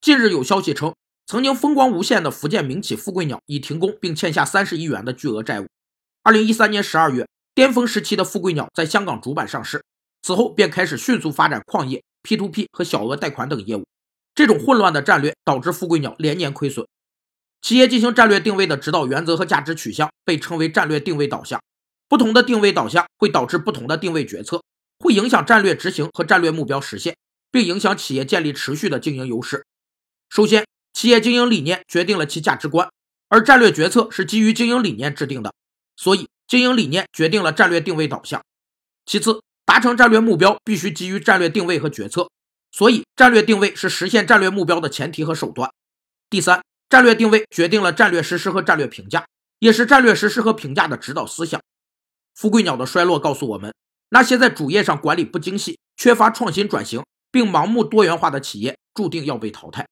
近日有消息称，曾经风光无限的福建民企富贵鸟已停工，并欠下三十亿元的巨额债务。二零一三年十二月，巅峰时期的富贵鸟在香港主板上市，此后便开始迅速发展矿业、P2P 和小额贷款等业务。这种混乱的战略导致富贵鸟连年亏损。企业进行战略定位的指导原则和价值取向被称为战略定位导向。不同的定位导向会导致不同的定位决策，会影响战略执行和战略目标实现，并影响企业建立持续的经营优势。首先，企业经营理念决定了其价值观，而战略决策是基于经营理念制定的，所以经营理念决定了战略定位导向。其次，达成战略目标必须基于战略定位和决策，所以战略定位是实现战略目标的前提和手段。第三，战略定位决定了战略实施和战略评价，也是战略实施和评价的指导思想。富贵鸟的衰落告诉我们，那些在主业上管理不精细、缺乏创新转型，并盲目多元化的企业，注定要被淘汰。